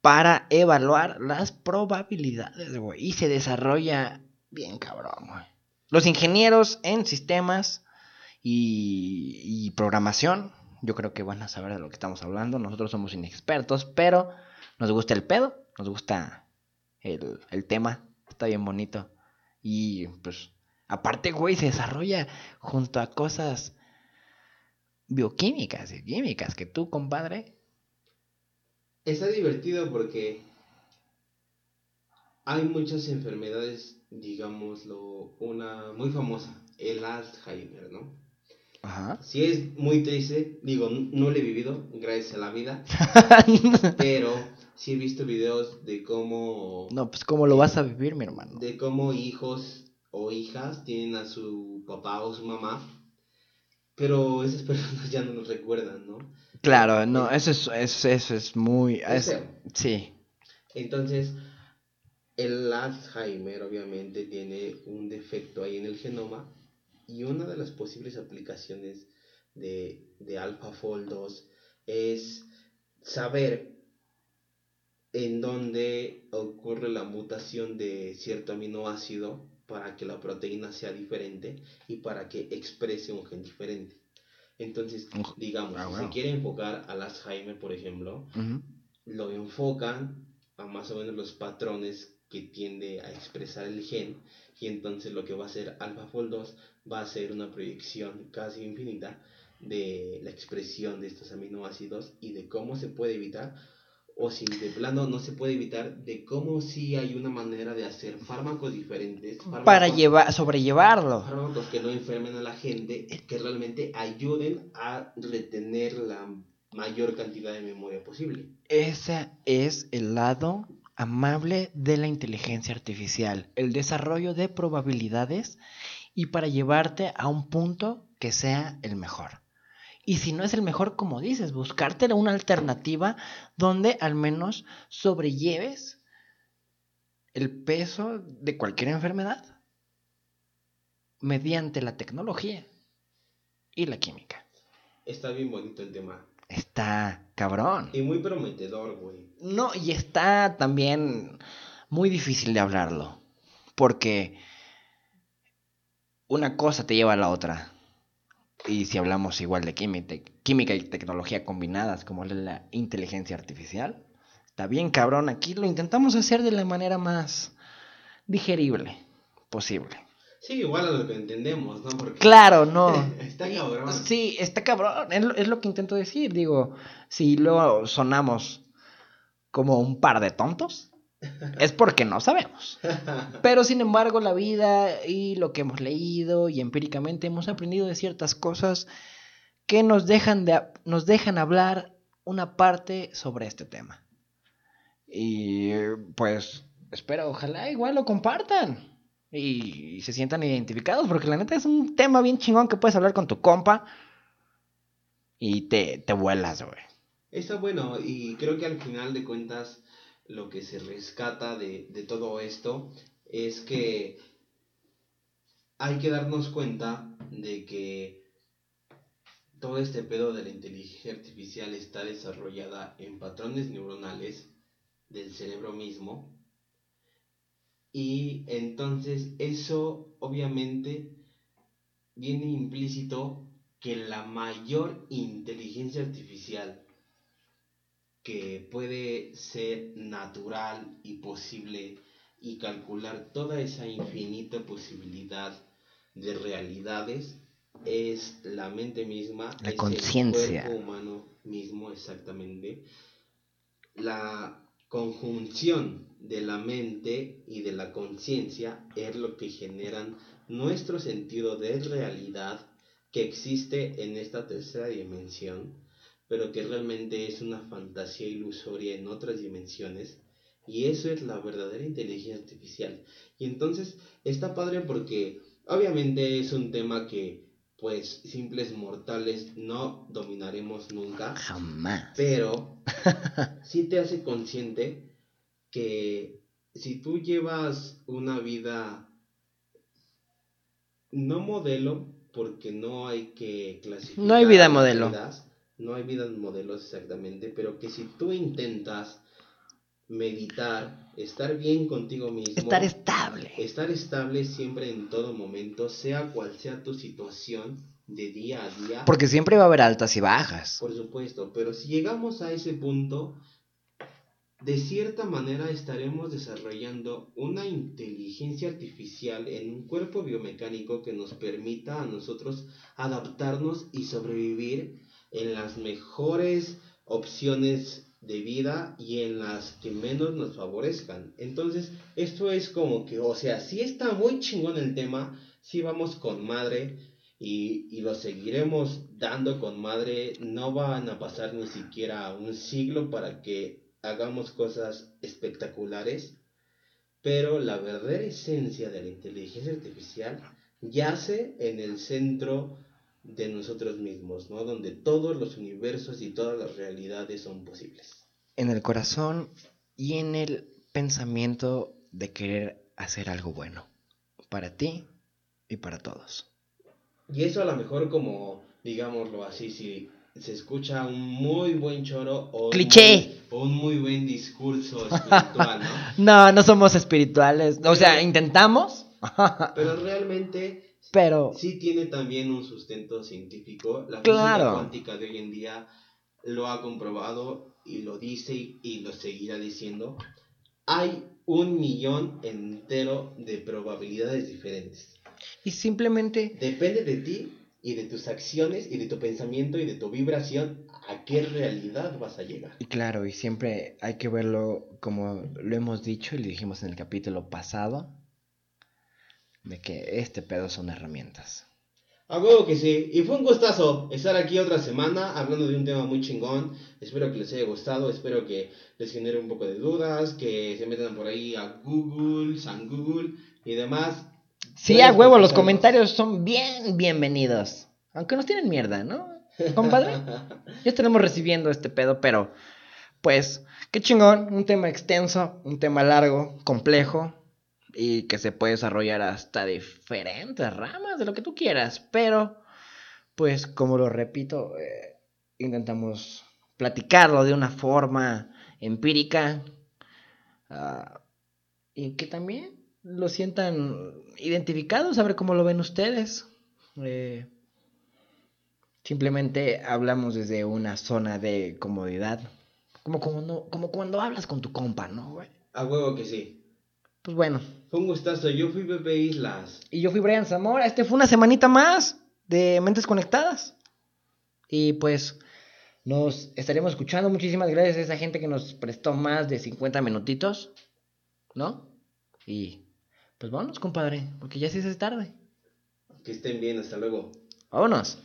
Para evaluar las probabilidades, güey. Y se desarrolla bien cabrón, güey. Los ingenieros en sistemas y, programación yo creo que van a saber de lo que estamos hablando. Nosotros somos inexpertos, pero nos gusta el pedo, nos gusta el, el tema, está bien bonito. Y pues, aparte, güey, se desarrolla junto a cosas bioquímicas y químicas que tú, compadre. Está divertido porque hay muchas enfermedades, digámoslo, una muy famosa, el Alzheimer, ¿no? Ajá. Sí es muy triste, digo, no lo he vivido, gracias a la vida, pero sí he visto videos de cómo, no, pues, ¿cómo lo vas a vivir, mi hermano? de cómo hijos o hijas tienen a su papá o su mamá, pero esas personas ya no los recuerdan, ¿no? Claro, no, eso es, eso, eso es muy... Es sí, Entonces, el Alzheimer obviamente tiene un defecto ahí en el genoma y una de las posibles aplicaciones de, de AlphaFold 2 es saber en dónde ocurre la mutación de cierto aminoácido para que la proteína sea diferente y para que exprese un gen diferente. Entonces, digamos, Ah, si se quiere enfocar al Alzheimer, por ejemplo, lo enfocan a más o menos los patrones que tiende a expresar el gen y entonces lo que va a hacer AlphaFold 2 va a ser una proyección casi infinita de la expresión de estos aminoácidos y de cómo se puede evitar o si de plano no se puede evitar de cómo sí hay una manera de hacer fármacos diferentes Para llevar, sobrellevarlo. fármacos que no enfermen a la gente que realmente ayuden a retener la mayor cantidad de memoria posible Ese es el lado amable de la inteligencia artificial, el desarrollo de probabilidades y para llevarte a un punto que sea el mejor. Y si no es el mejor, como dices, buscarte una alternativa donde al menos sobrelleves el peso de cualquier enfermedad mediante la tecnología y la química. Está bien bonito el tema. Está cabrón. Y muy prometedor, güey. No, y está también muy difícil de hablarlo. Porque una cosa te lleva a la otra. Y si hablamos igual de química, química y tecnología combinadas, como es la inteligencia artificial, está bien cabrón. Aquí lo intentamos hacer de la manera más digerible posible. Sí, igual a lo que entendemos, ¿no? Porque Claro, no. está cabrón. Sí, está cabrón. Es lo, es lo que intento decir. Digo, si luego sonamos como un par de tontos, es porque no sabemos. Pero sin embargo, la vida y lo que hemos leído y empíricamente hemos aprendido de ciertas cosas que nos dejan, de, nos dejan hablar una parte sobre este tema. Y pues espero, ojalá igual lo compartan y, y se sientan identificados, porque la neta es un tema bien chingón que puedes hablar con tu compa y te, te vuelas, güey. Está bueno y creo que al final de cuentas lo que se rescata de, de todo esto es que hay que darnos cuenta de que todo este pedo de la inteligencia artificial está desarrollada en patrones neuronales del cerebro mismo. Y entonces eso obviamente viene implícito que la mayor inteligencia artificial que puede ser natural y posible y calcular toda esa infinita posibilidad de realidades es la mente misma, La es conciencia. el cuerpo humano mismo exactamente, la conjunción de la mente y de la conciencia es lo que generan nuestro sentido de realidad que existe en esta tercera dimensión, pero que realmente es una fantasía ilusoria en otras dimensiones. Y eso es la verdadera inteligencia artificial. Y entonces está padre porque obviamente es un tema que pues simples mortales no dominaremos nunca, Jamás. pero sí te hace consciente que si tú llevas una vida no modelo, porque no hay que clasificar. No hay vida modelo. vidas, no hay vidas modelos exactamente, pero que si tú intentas meditar, estar bien contigo mismo, Estar estable. estar estable siempre en todo momento, sea cual sea tu situación, de día a día. Porque siempre va a haber altas y bajas. Por supuesto, pero si llegamos a ese punto, de cierta manera estaremos desarrollando una inteligencia artificial en un cuerpo biomecánico que nos permita a nosotros adaptarnos y sobrevivir en las mejores opciones de vida y en las que menos nos favorezcan. Entonces, esto es como que, o sea, si está muy chingón el tema, si vamos con madre y, y lo seguiremos dando con madre, no van a pasar ni siquiera un siglo para que hagamos cosas espectaculares, pero la verdadera esencia de la inteligencia artificial yace en el centro de nosotros mismos, ¿no? Donde todos los universos y todas las realidades son posibles. En el corazón y en el pensamiento de querer hacer algo bueno para ti y para todos. Y eso a lo mejor como, digámoslo así, si se escucha un muy buen choro o cliché un, o un muy buen discurso espiritual, ¿no? no, no somos espirituales, o sea, intentamos. pero realmente pero sí tiene también un sustento científico. La claro. física cuántica de hoy en día lo ha comprobado y lo dice y lo seguirá diciendo. Hay un millón entero de probabilidades diferentes. Y simplemente depende de ti y de tus acciones y de tu pensamiento y de tu vibración a qué realidad vas a llegar. Y claro, y siempre hay que verlo como lo hemos dicho y lo dijimos en el capítulo pasado, de que este pedo son herramientas. A huevo que sí. Y fue un gustazo estar aquí otra semana hablando de un tema muy chingón. Espero que les haya gustado. Espero que les genere un poco de dudas. Que se metan por ahí a Google, San Google y demás. Sí, a huevo, los comentarios son bien bienvenidos. Aunque nos tienen mierda, ¿no? Compadre. ya estaremos recibiendo este pedo, pero pues, qué chingón. Un tema extenso, un tema largo, complejo y que se puede desarrollar hasta diferentes ramas de lo que tú quieras. Pero, pues, como lo repito, eh, intentamos platicarlo de una forma empírica uh, y que también lo sientan identificados, a ver cómo lo ven ustedes. Eh, simplemente hablamos desde una zona de comodidad. Como cuando, como cuando hablas con tu compa, ¿no, güey? A huevo que sí. Pues bueno. Fue un gustazo. Yo fui Pepe Islas. Y yo fui Brian Zamora. Este fue una semanita más de Mentes Conectadas. Y pues nos estaremos escuchando. Muchísimas gracias a esa gente que nos prestó más de 50 minutitos. ¿No? Y pues vámonos, compadre, porque ya se hace tarde. Que estén bien, hasta luego. Vámonos.